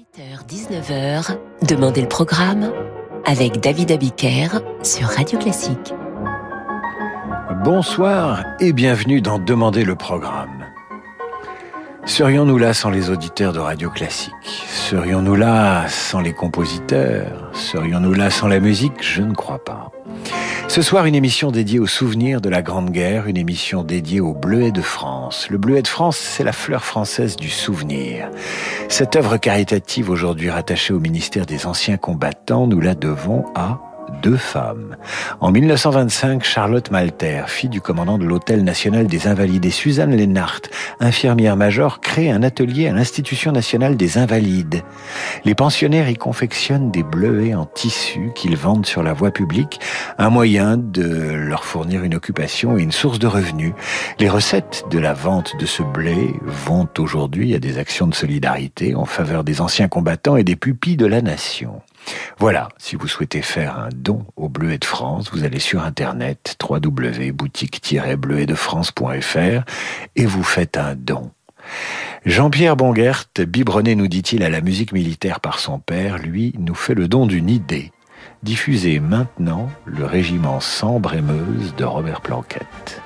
18h-19h, Demandez le programme avec David Abiker sur Radio Classique. Bonsoir et bienvenue dans Demandez le programme. Serions-nous là sans les auditeurs de Radio Classique? Serions-nous là sans les compositeurs? Serions-nous là sans la musique? Je ne crois pas. Ce soir, une émission dédiée aux souvenirs de la Grande Guerre, une émission dédiée au Bleuet de France. Le Bleuet de France, c'est la fleur française du souvenir. Cette œuvre caritative aujourd'hui rattachée au ministère des Anciens Combattants, nous la devons à deux femmes. En 1925, Charlotte Malter, fille du commandant de l'Hôtel national des Invalides, et Suzanne Lennart, infirmière major, crée un atelier à l'Institution nationale des Invalides. Les pensionnaires y confectionnent des bleuets en tissu qu'ils vendent sur la voie publique, un moyen de leur fournir une occupation et une source de revenus. Les recettes de la vente de ce blé vont aujourd'hui à des actions de solidarité en faveur des anciens combattants et des pupilles de la nation. Voilà, si vous souhaitez faire un don au Bleuet de France, vous allez sur internet www.boutique-bleuetdefrance.fr et vous faites un don. Jean-Pierre Bonguert, biberonné, nous dit-il, à la musique militaire par son père, lui, nous fait le don d'une idée. Diffuser maintenant le régiment Sambre et Meuse de Robert Planquette.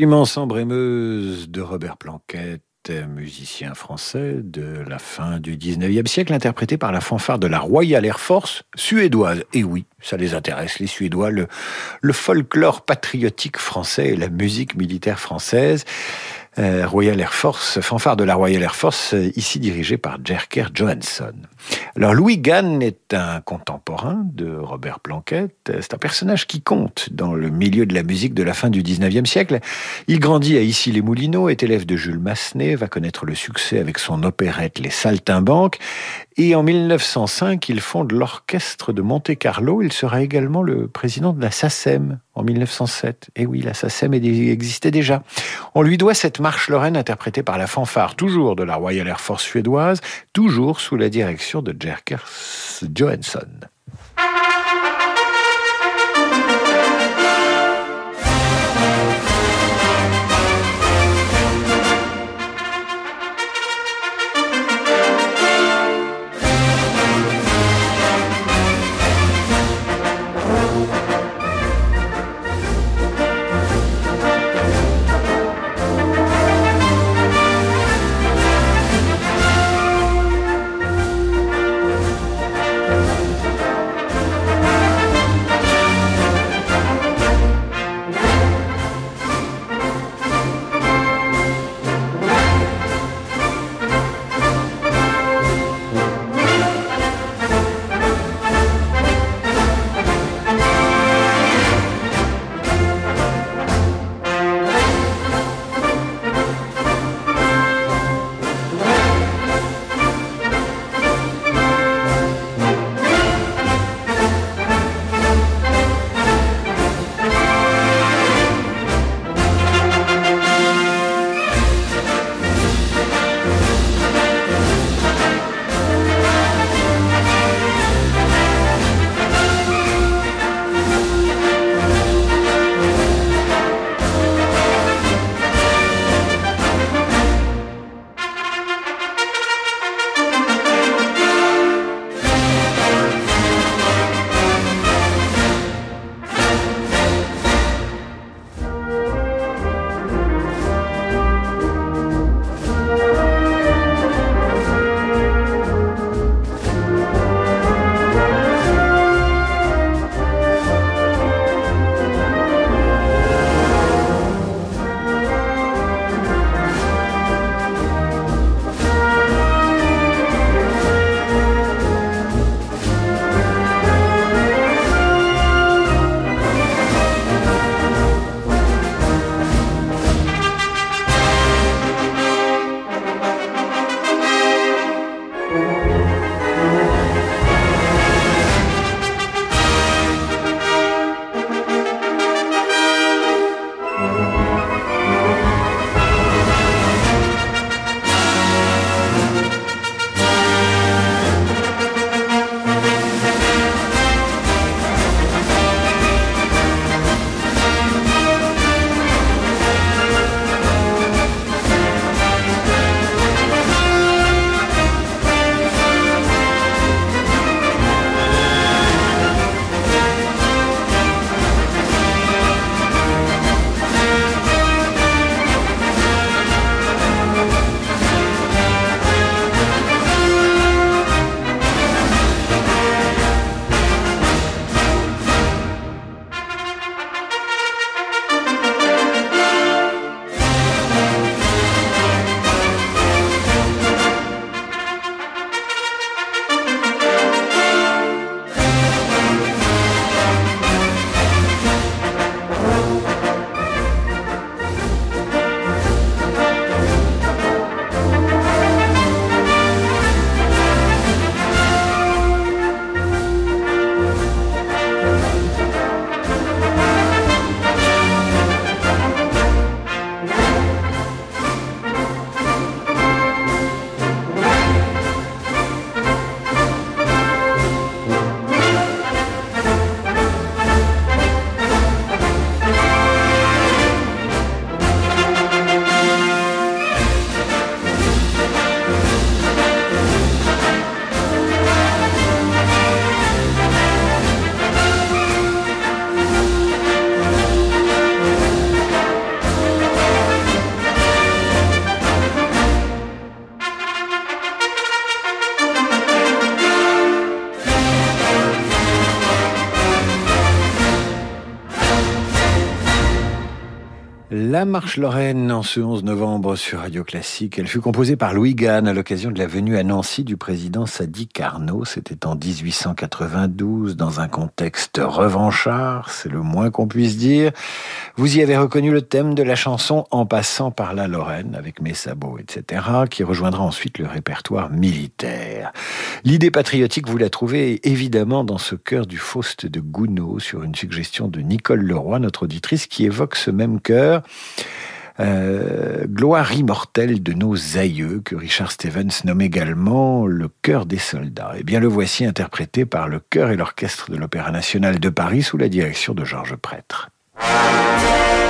Immense embrémeuse de Robert Planquette musicien français de la fin du 19e siècle, interprété par la fanfare de la Royal Air Force suédoise. Et oui, ça les intéresse, les Suédois, le, le folklore patriotique français et la musique militaire française. Euh, Royal Air Force, fanfare de la Royal Air Force, euh, ici dirigée par Jerker Johansson. Alors Louis Gann est un contemporain de Robert Planquette. C'est un personnage qui compte dans le milieu de la musique de la fin du 19e siècle. Il grandit à Issy-les-Moulineaux, est élève de Jules Massenet, va connaître le succès avec son opérette Les Saltimbanques. Et en 1905, il fonde l'orchestre de Monte-Carlo. Il sera également le président de la SACEM en 1907. Et oui, la SACEM existait déjà. On lui doit cette marche lorraine interprétée par la fanfare, toujours de la Royal Air Force suédoise, toujours sous la direction de Jerker Johansson. La marche Lorraine en ce 11 novembre sur Radio Classique. Elle fut composée par Louis Gann à l'occasion de la venue à Nancy du président Sadi Carnot. C'était en 1892 dans un contexte revanchard, c'est le moins qu'on puisse dire. Vous y avez reconnu le thème de la chanson En passant par la Lorraine avec mes sabots, etc., qui rejoindra ensuite le répertoire militaire. L'idée patriotique, vous la trouvez évidemment dans ce cœur du Faust de Gounod sur une suggestion de Nicole Leroy, notre auditrice, qui évoque ce même cœur euh, gloire immortelle de nos aïeux, que Richard Stevens nomme également le cœur des soldats. Eh bien le voici interprété par le chœur et l'orchestre de l'Opéra national de Paris sous la direction de Georges Prêtre. Yeah.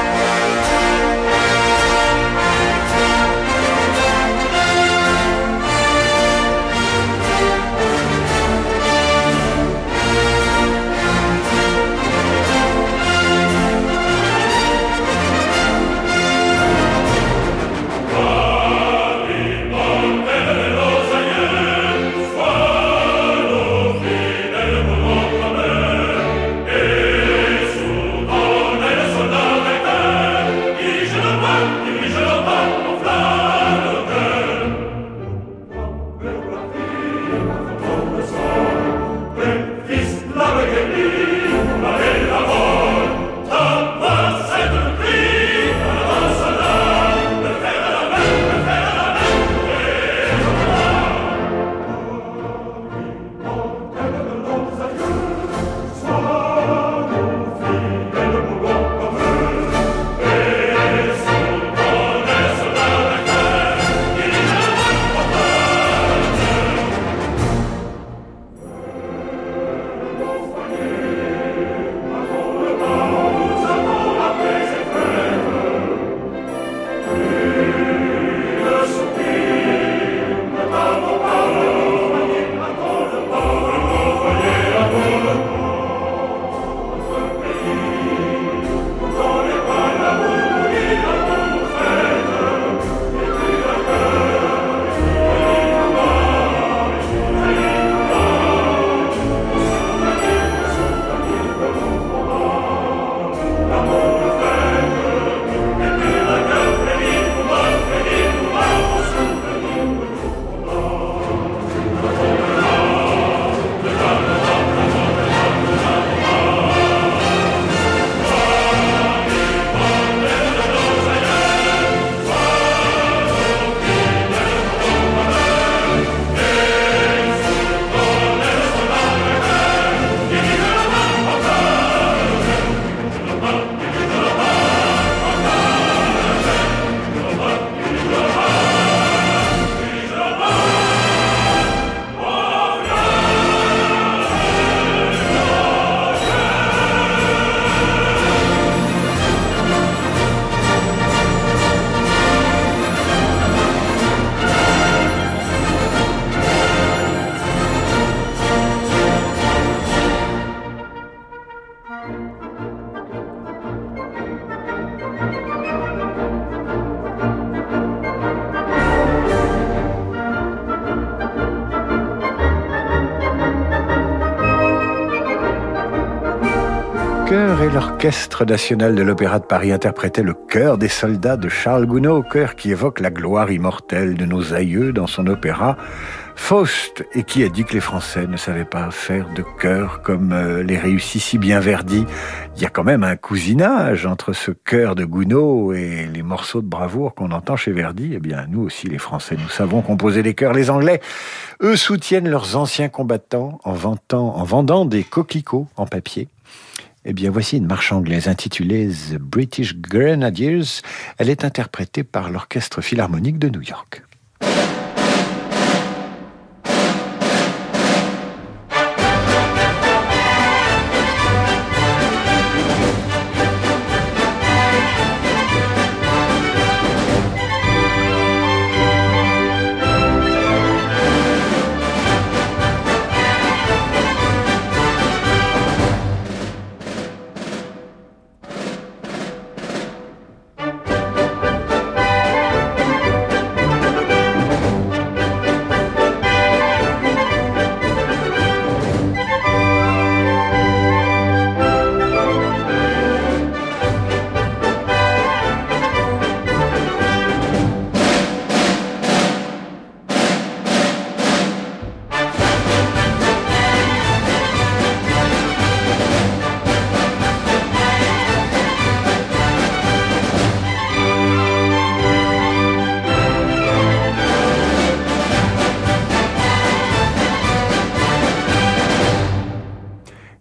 l'Orchestre national de l'Opéra de Paris interprétait le chœur des soldats de Charles Gounod, chœur qui évoque la gloire immortelle de nos aïeux dans son opéra Faust, et qui a dit que les Français ne savaient pas faire de chœur comme euh, les réussit si bien Verdi. Il y a quand même un cousinage entre ce chœur de Gounod et les morceaux de bravoure qu'on entend chez Verdi. Eh bien, nous aussi, les Français, nous savons composer les chœurs. Les Anglais, eux, soutiennent leurs anciens combattants en, en vendant des coquelicots en papier. Eh bien, voici une marche anglaise intitulée The British Grenadiers. Elle est interprétée par l'Orchestre Philharmonique de New York.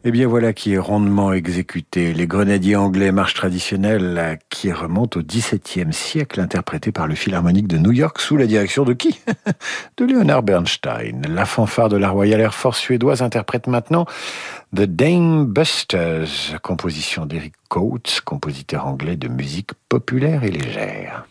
Eh bien voilà qui est rondement exécuté. Les grenadiers anglais marche traditionnelle qui remonte au XVIIe siècle, interprétée par le Philharmonique de New York sous la direction de qui? De Leonard Bernstein. La fanfare de la Royal Air Force suédoise interprète maintenant The Dame Busters, composition d'Eric Coates, compositeur anglais de musique populaire et légère.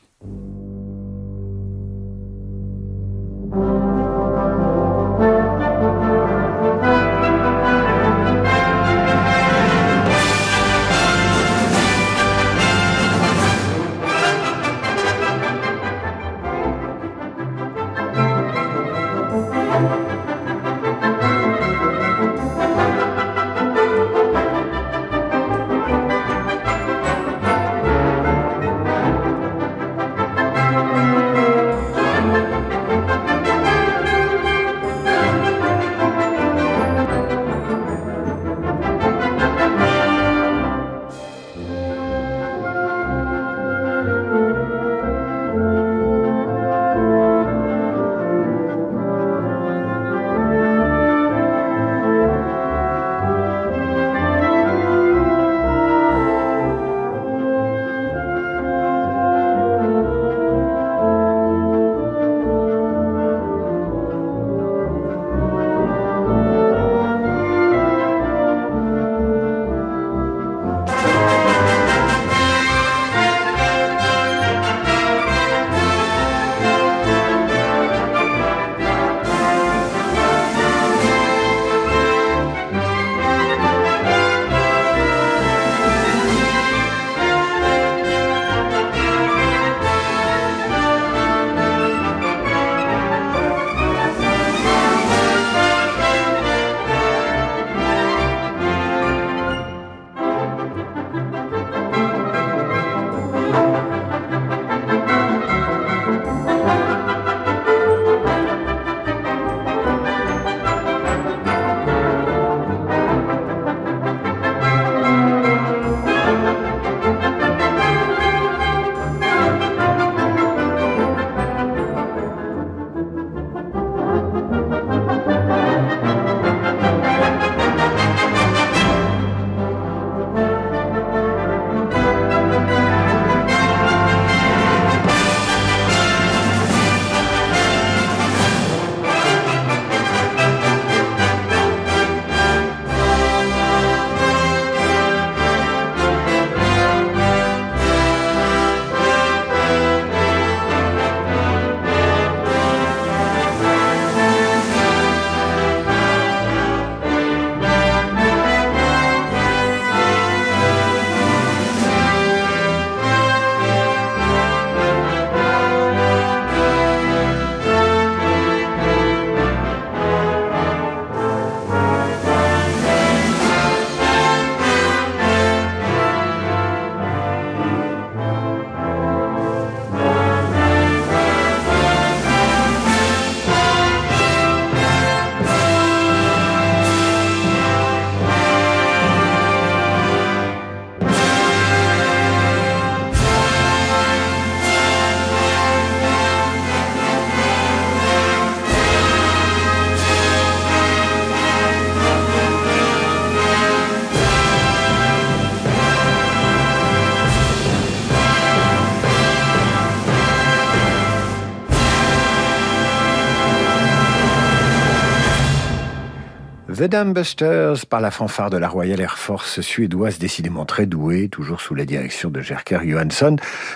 The Busters par la fanfare de la Royal Air Force suédoise, décidément très douée, toujours sous la direction de Jerker Johansson.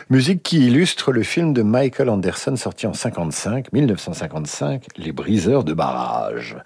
Musique qui illustre le film de Michael Anderson sorti en 55, 1955, Les briseurs de barrage.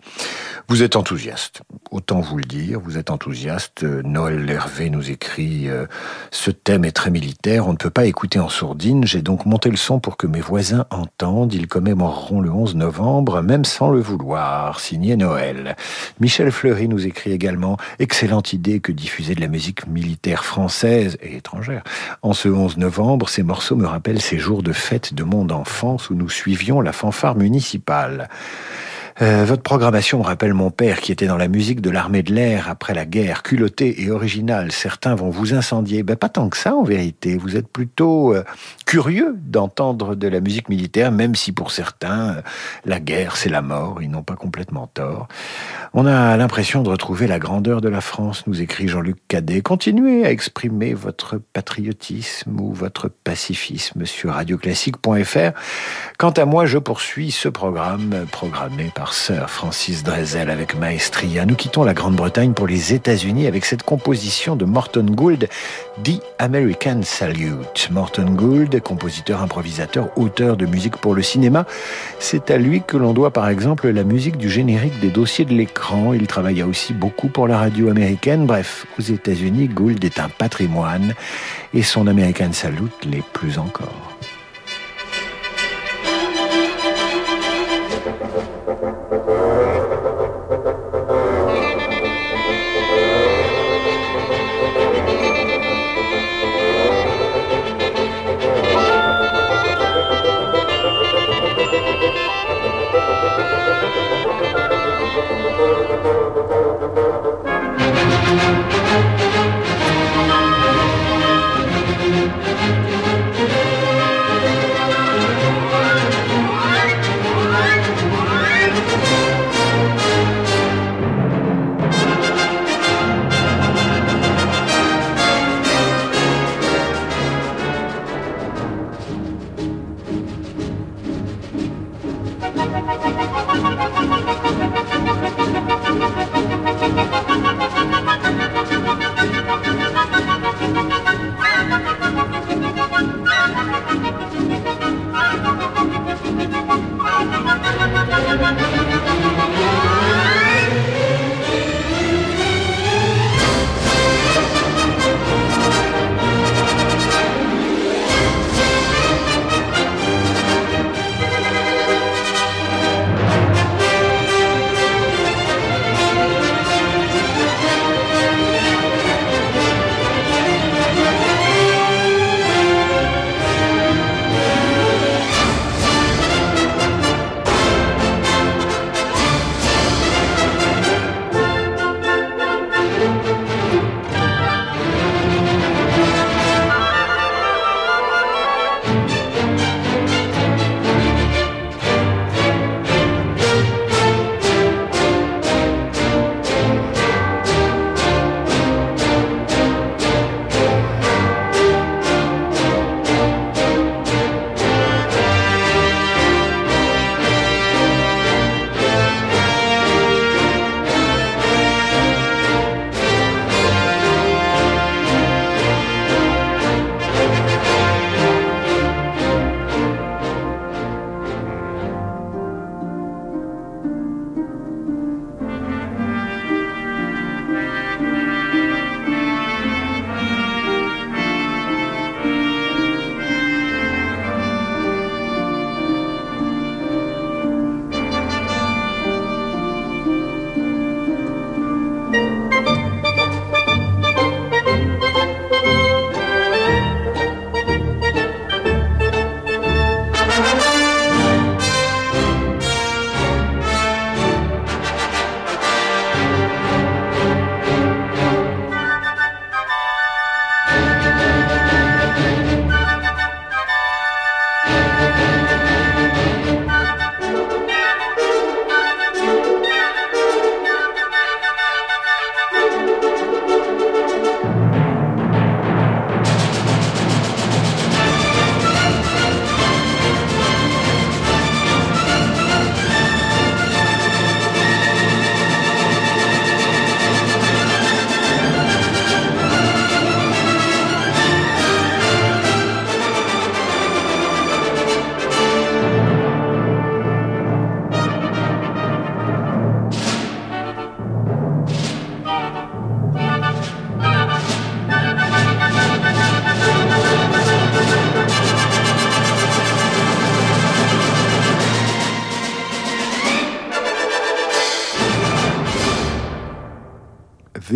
Vous êtes enthousiaste, autant vous le dire, vous êtes enthousiaste. Noël Hervé nous écrit euh, Ce thème est très militaire, on ne peut pas écouter en sourdine, j'ai donc monté le son pour que mes voisins entendent. Ils commémoreront le 11 novembre, même sans le vouloir. Signé Noël. Michel Fleury nous écrit également Excellente idée que diffuser de la musique militaire française et étrangère. En ce 11 novembre, ces morceaux me rappellent ces jours de fête de mon enfance où nous suivions la fanfare municipale. Euh, votre programmation me rappelle mon père qui était dans la musique de l'armée de l'air après la guerre, culotté et original. Certains vont vous incendier. Ben, pas tant que ça en vérité. Vous êtes plutôt euh, curieux d'entendre de la musique militaire, même si pour certains, euh, la guerre c'est la mort. Ils n'ont pas complètement tort. On a l'impression de retrouver la grandeur de la France, nous écrit Jean-Luc Cadet. Continuez à exprimer votre patriotisme ou votre pacifisme sur radioclassique.fr. Quant à moi, je poursuis ce programme programmé par Sir Francis Drezel avec Maestria. Nous quittons la Grande-Bretagne pour les États-Unis avec cette composition de Morton Gould, The American Salute. Morton Gould, compositeur, improvisateur, auteur de musique pour le cinéma, c'est à lui que l'on doit par exemple la musique du générique des dossiers de l'écran il travailla aussi beaucoup pour la radio américaine. Bref, aux États-Unis, Gould est un patrimoine et son American Salute l'est plus encore.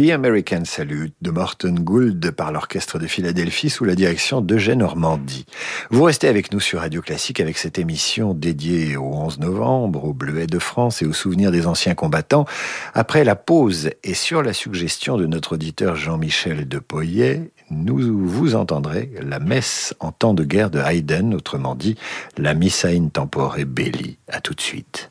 The American Salute de Morton Gould par l'Orchestre de Philadelphie sous la direction d'Eugène Normandie. Vous restez avec nous sur Radio Classique avec cette émission dédiée au 11 novembre, au Bleuet de France et aux souvenirs des anciens combattants. Après la pause et sur la suggestion de notre auditeur Jean-Michel de Poyet, nous vous entendrez la messe en temps de guerre de Haydn, autrement dit la Missa in Tempore Belli. À tout de suite.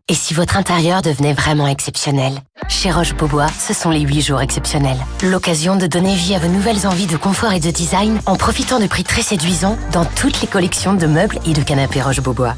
Et si votre intérieur devenait vraiment exceptionnel Chez Roche-Beaubois, ce sont les 8 jours exceptionnels. L'occasion de donner vie à vos nouvelles envies de confort et de design en profitant de prix très séduisants dans toutes les collections de meubles et de canapés Roche-Beaubois.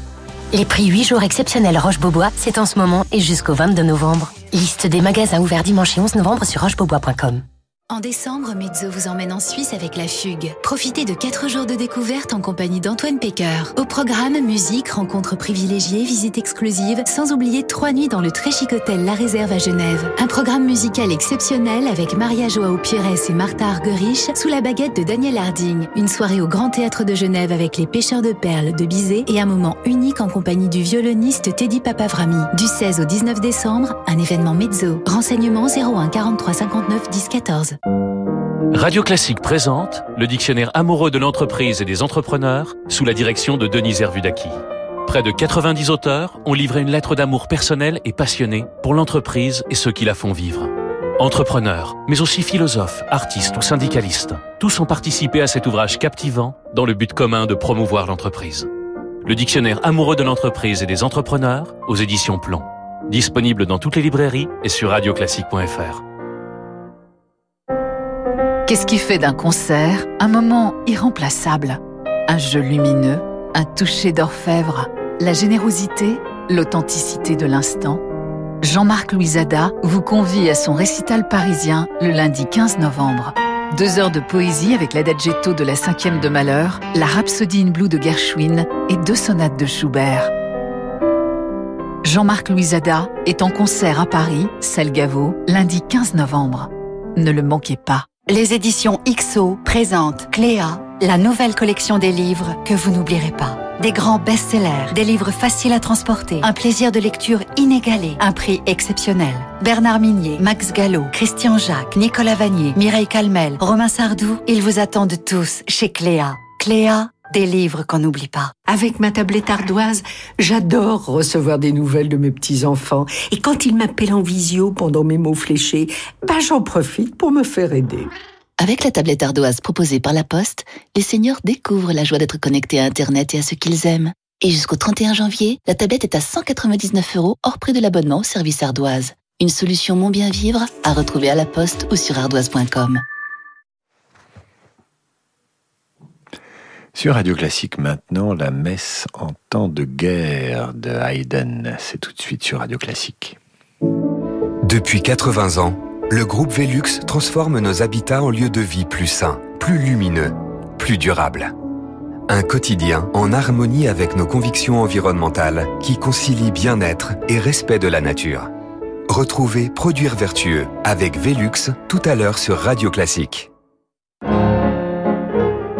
Les prix 8 jours exceptionnels Roche-Beaubois, c'est en ce moment et jusqu'au 22 novembre. Liste des magasins ouverts dimanche et 11 novembre sur rochebeaubois.com. En décembre, Mezzo vous emmène en Suisse avec la Fugue. Profitez de 4 jours de découverte en compagnie d'Antoine Pecker. Au programme, musique, rencontres privilégiées, visites exclusives, sans oublier 3 nuits dans le très chic hôtel La Réserve à Genève. Un programme musical exceptionnel avec Maria Joao Pires et Martha Argerich sous la baguette de Daniel Harding. Une soirée au Grand Théâtre de Genève avec les pêcheurs de perles de Bizet et un moment unique en compagnie du violoniste Teddy Papavrami. Du 16 au 19 décembre, un événement Mezzo. Renseignements 01 43 59 10 14. Radio Classique présente le dictionnaire amoureux de l'entreprise et des entrepreneurs sous la direction de Denis Hervudaki. Près de 90 auteurs ont livré une lettre d'amour personnelle et passionnée pour l'entreprise et ceux qui la font vivre. Entrepreneurs, mais aussi philosophes, artistes ou syndicalistes, tous ont participé à cet ouvrage captivant dans le but commun de promouvoir l'entreprise. Le dictionnaire amoureux de l'entreprise et des entrepreneurs aux éditions Plomb. Disponible dans toutes les librairies et sur radioclassique.fr. Qu'est-ce qui fait d'un concert un moment irremplaçable? Un jeu lumineux, un toucher d'orfèvre, la générosité, l'authenticité de l'instant? Jean-Marc Louisada vous convie à son récital parisien le lundi 15 novembre. Deux heures de poésie avec l'adaghetto de la cinquième de Malheur, la Rhapsodie in Blue de Gershwin et deux sonates de Schubert. Jean-Marc Louisada est en concert à Paris, salle lundi 15 novembre. Ne le manquez pas. Les éditions XO présentent Cléa, la nouvelle collection des livres que vous n'oublierez pas. Des grands best-sellers, des livres faciles à transporter, un plaisir de lecture inégalé, un prix exceptionnel. Bernard Minier, Max Gallo, Christian Jacques, Nicolas Vanier, Mireille Calmel, Romain Sardou, ils vous attendent tous chez Cléa. Cléa, des livres qu'on n'oublie pas. Avec ma tablette ardoise, j'adore recevoir des nouvelles de mes petits-enfants. Et quand ils m'appellent en visio pendant mes mots fléchés, ben j'en profite pour me faire aider. Avec la tablette ardoise proposée par la Poste, les seniors découvrent la joie d'être connectés à Internet et à ce qu'ils aiment. Et jusqu'au 31 janvier, la tablette est à 199 euros hors prix de l'abonnement au service ardoise. Une solution mon bien vivre à retrouver à la Poste ou sur ardoise.com. Sur Radio Classique maintenant, la messe en temps de guerre de Haydn. C'est tout de suite sur Radio Classique. Depuis 80 ans, le groupe Velux transforme nos habitats en lieux de vie plus sains, plus lumineux, plus durables. Un quotidien en harmonie avec nos convictions environnementales qui concilie bien-être et respect de la nature. Retrouvez Produire vertueux avec Velux tout à l'heure sur Radio Classique.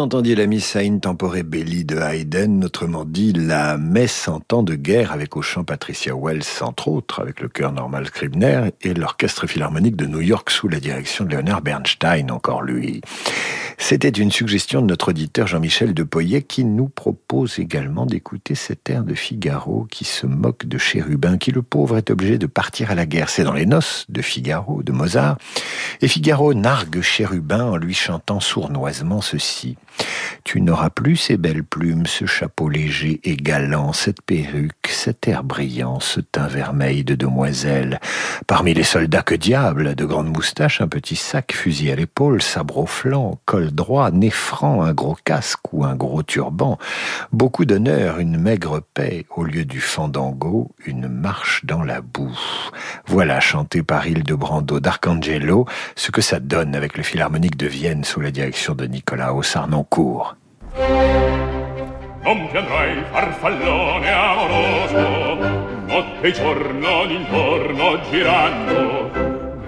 Entendiez la missa in tempore belli de Haydn, autrement dit la messe en temps de guerre avec au chant Patricia Wells, entre autres, avec le chœur Normal Scribner et l'orchestre philharmonique de New York sous la direction de Leonard Bernstein, encore lui. C'était une suggestion de notre auditeur Jean-Michel Depoyet qui nous propose également d'écouter cet air de Figaro qui se moque de Chérubin, qui le pauvre est obligé de partir à la guerre. C'est dans les noces de Figaro, de Mozart. Et Figaro nargue Chérubin en lui chantant sournoisement ceci. Tu n'auras plus ces belles plumes, ce chapeau léger et galant, cette perruque, cet air brillant, ce teint vermeil de demoiselle. Parmi les soldats, que diable De grandes moustaches, un petit sac, fusil à l'épaule, sabre au flanc, col droit, nez franc, un gros casque ou un gros turban. Beaucoup d'honneur, une maigre paix, au lieu du fandango, une marche dans la boue. Voilà, chanté par Hildebrando d'Arcangelo, ce que ça donne avec le Philharmonique de Vienne sous la direction de Nicolas Goncourt. Non piangrai farfallone amoroso, notte e giorno d'intorno girando,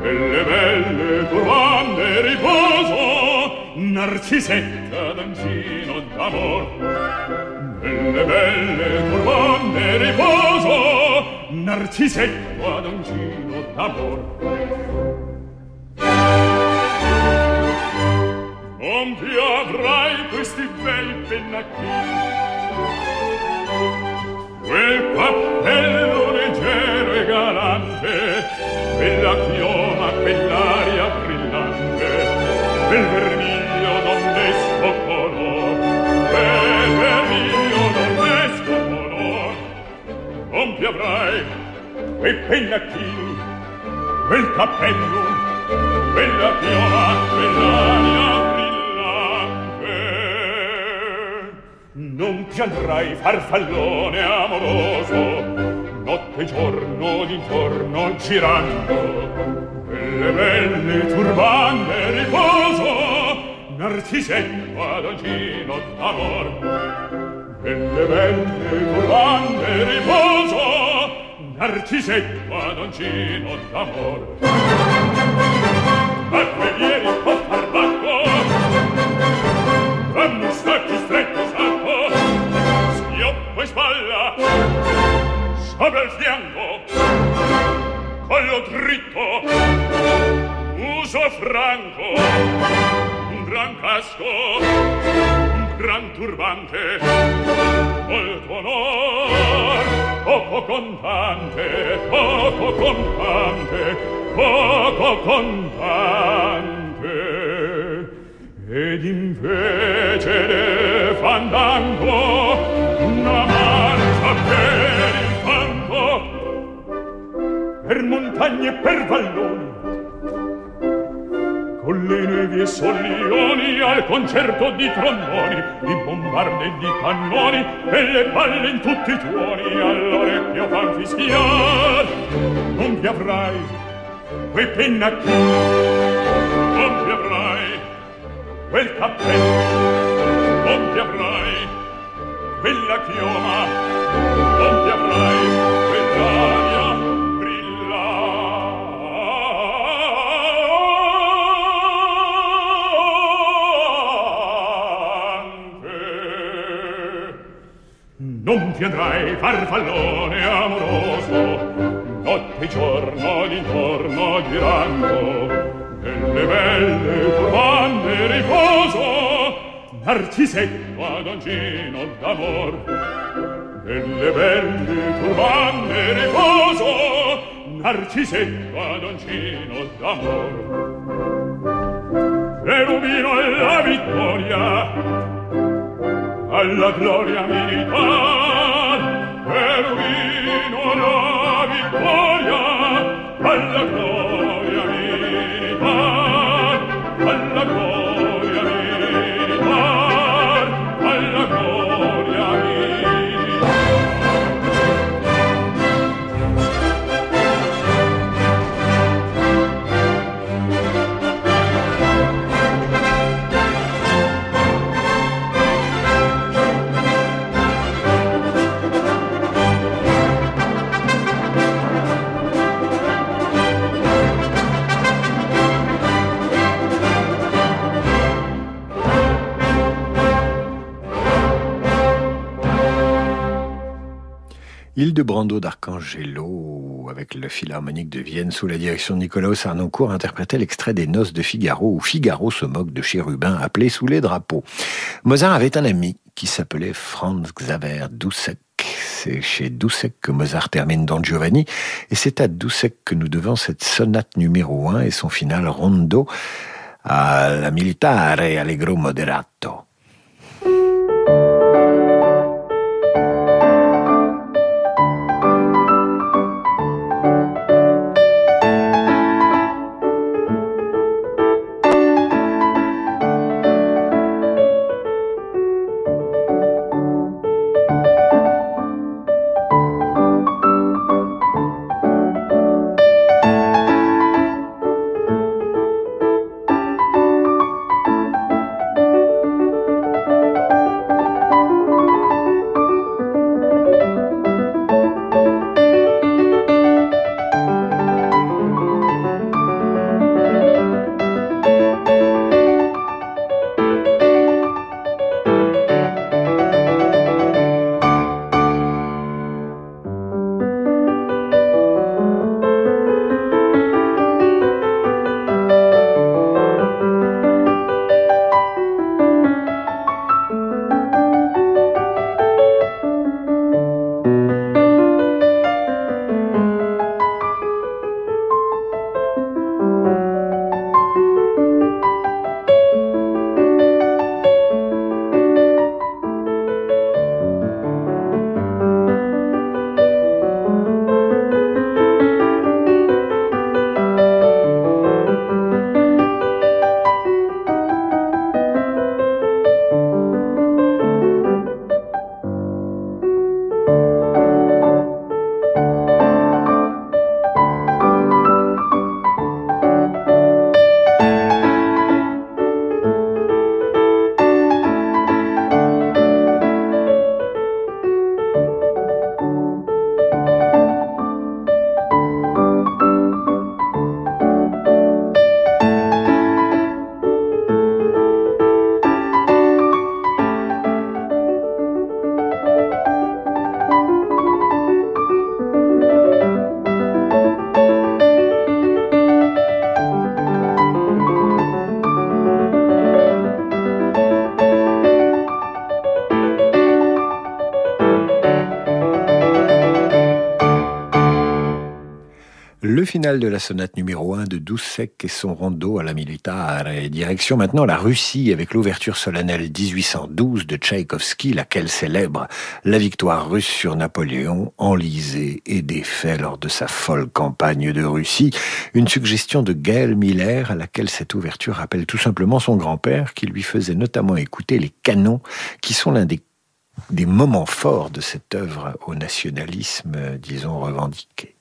nelle belle turbande riposo, narcisetta d'angino d'amor. Nelle belle turbande riposo, narcisetta d'angino d'amor. Compi avrai questi bei pennacchini Quel cappello leggero e galante Quella chioma, quell'aria brillante Quel vermiglio non desco color Quel vermiglio non desco color Compi avrai quei pennacchini Quel cappello, quella chioma, quell'aria Non piangrai farfallone amoroso, notte e giorno d'intorno girando, quelle belle turbande riposo, narcisetto adagino d'amor. Belle belle turbande riposo, narcisetto adagino d'amor. Acque a bel fianco. Collo dritto. Uso franco. Un gran casco. Un gran turbante. Molto onor. Poco contante. Poco contante. Poco contante. Ed invece de fandango. Montagne per valloni. Con le nevi e solioni al concerto di tromboni di bombarde e di cannoni e le palle in tutti i tuoni all'orecchio fan fischiar non ti avrai quei pennacchi non ti avrai quel cappello non ti avrai quella chioma non ti avrai quell'aria non piandrai farfallone amoroso. Notte e giorno d'intorno girando nelle belle turbande riposo narcisetto ad angino d'amor. Nelle belle turbande riposo narcisetto ad angino d'amor. Cherubino e la vittoria alla gloria militar, per vino la vittoria, alla Île de Brando d'Arcangelo, avec le Philharmonique de Vienne sous la direction de Nicolas Arnoncourt, interprétait l'extrait des Noces de Figaro, où Figaro se moque de chérubins appelés sous les drapeaux. Mozart avait un ami qui s'appelait Franz Xaver Dussek. C'est chez Dussek que Mozart termine Don Giovanni, et c'est à Dussek que nous devons cette sonate numéro 1 et son final rondo à la militare allegro moderato. Finale de la sonate numéro 1 de Doucek et son rondo à la militare et direction maintenant la Russie avec l'ouverture solennelle 1812 de Tchaïkovski, laquelle célèbre la victoire russe sur Napoléon, enlisé et défait lors de sa folle campagne de Russie. Une suggestion de Gaël Miller à laquelle cette ouverture rappelle tout simplement son grand-père qui lui faisait notamment écouter les canons qui sont l'un des des moments forts de cette œuvre au nationalisme, disons, revendiqué.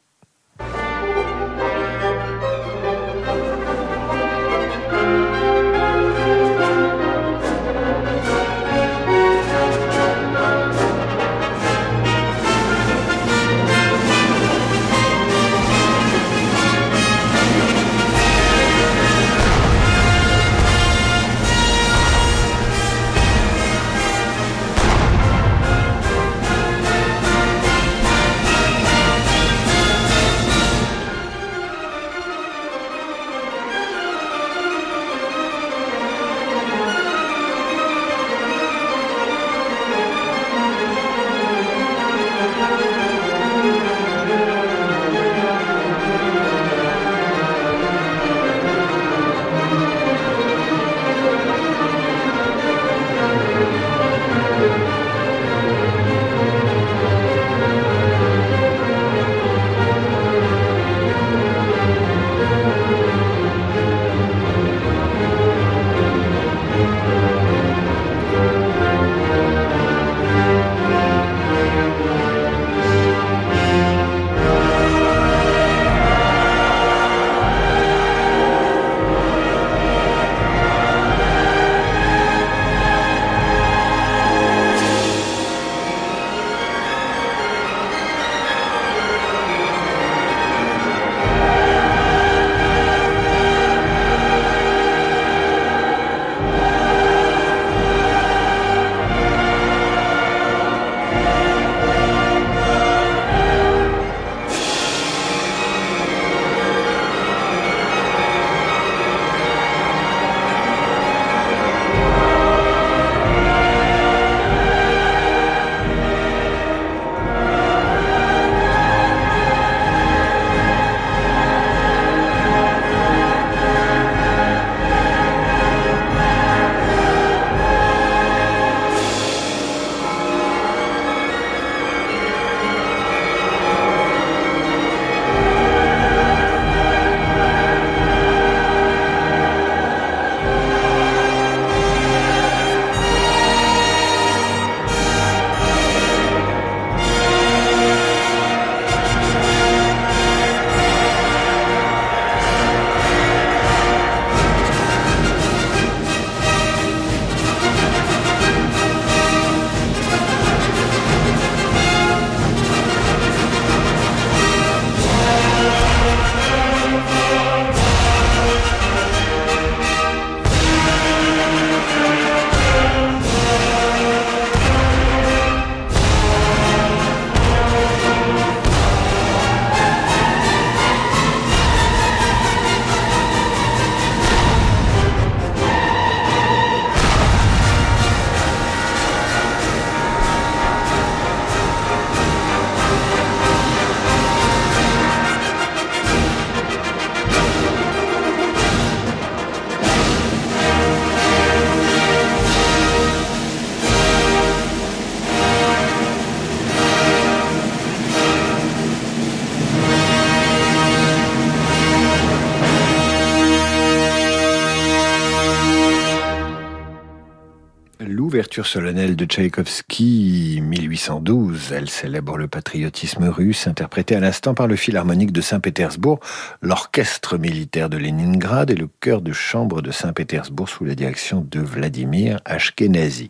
Solennelle de Tchaïkovski, 1812. Elle célèbre le patriotisme russe, interprété à l'instant par le Philharmonique de Saint-Pétersbourg, l'orchestre militaire de Leningrad et le chœur de chambre de Saint-Pétersbourg sous la direction de Vladimir Ashkenazi.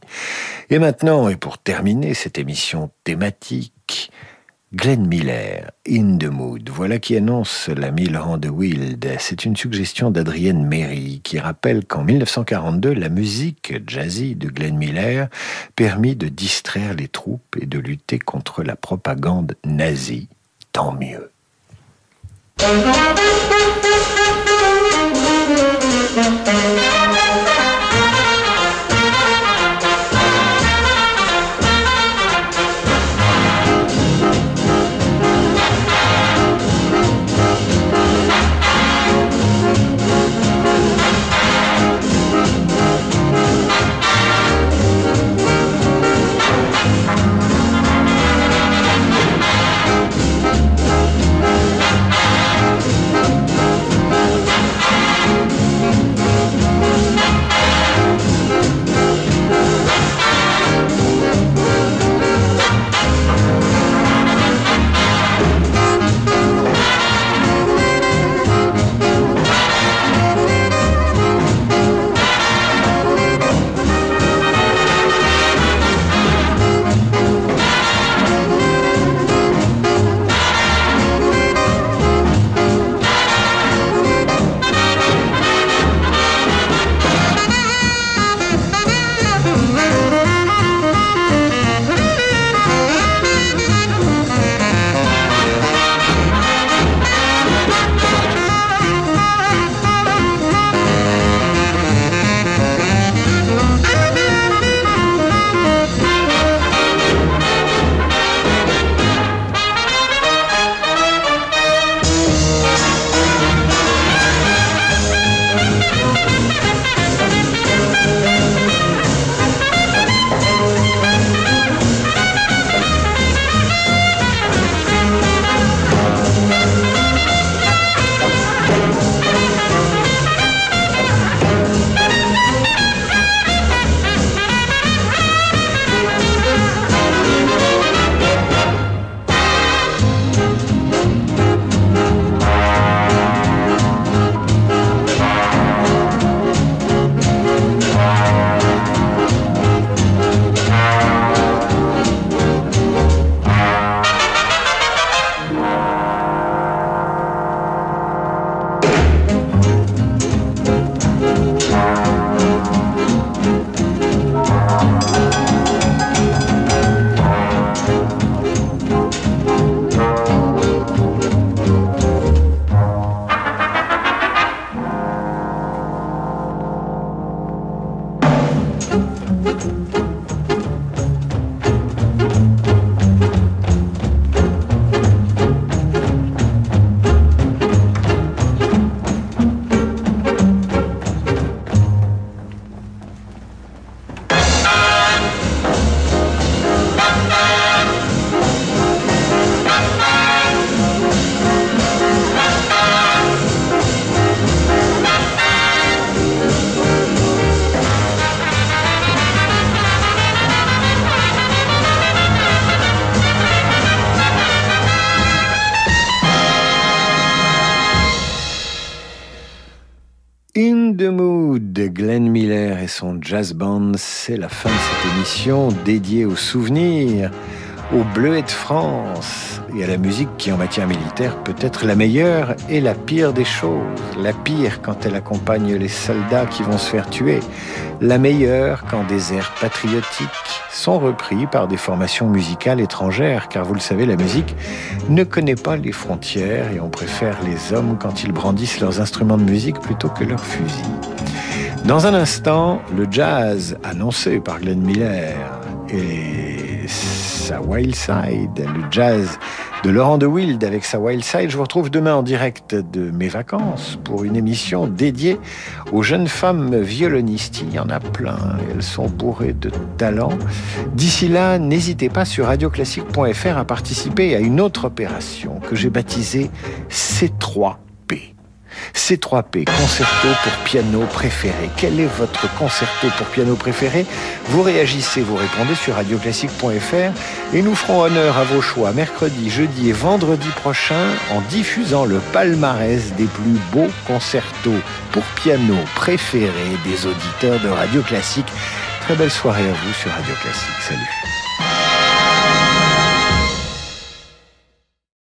Et maintenant, et pour terminer cette émission thématique, Glenn Miller, In the Mood, voilà qui annonce la mille rangs de Wild. C'est une suggestion d'Adrienne Mary qui rappelle qu'en 1942, la musique jazzy de Glenn Miller permit de distraire les troupes et de lutter contre la propagande nazie. Tant mieux. Son jazz band, c'est la fin de cette émission dédiée aux souvenirs, aux Bleuets de France et à la musique qui en matière militaire peut être la meilleure et la pire des choses. La pire quand elle accompagne les soldats qui vont se faire tuer. La meilleure quand des airs patriotiques sont repris par des formations musicales étrangères, car vous le savez, la musique ne connaît pas les frontières et on préfère les hommes quand ils brandissent leurs instruments de musique plutôt que leurs fusils. Dans un instant, le jazz annoncé par Glenn Miller et sa Wild Side, le jazz de Laurent de Wild avec sa Wild Side. Je vous retrouve demain en direct de mes vacances pour une émission dédiée aux jeunes femmes violonistes. Il y en a plein, elles sont bourrées de talent. D'ici là, n'hésitez pas sur radioclassique.fr à participer à une autre opération que j'ai baptisée C3 C3P, concerto pour piano préféré. Quel est votre concerto pour piano préféré? Vous réagissez, vous répondez sur radioclassique.fr et nous ferons honneur à vos choix mercredi, jeudi et vendredi prochain en diffusant le palmarès des plus beaux concertos pour piano préférés des auditeurs de Radio Classique. Très belle soirée à vous sur Radio Classique. Salut.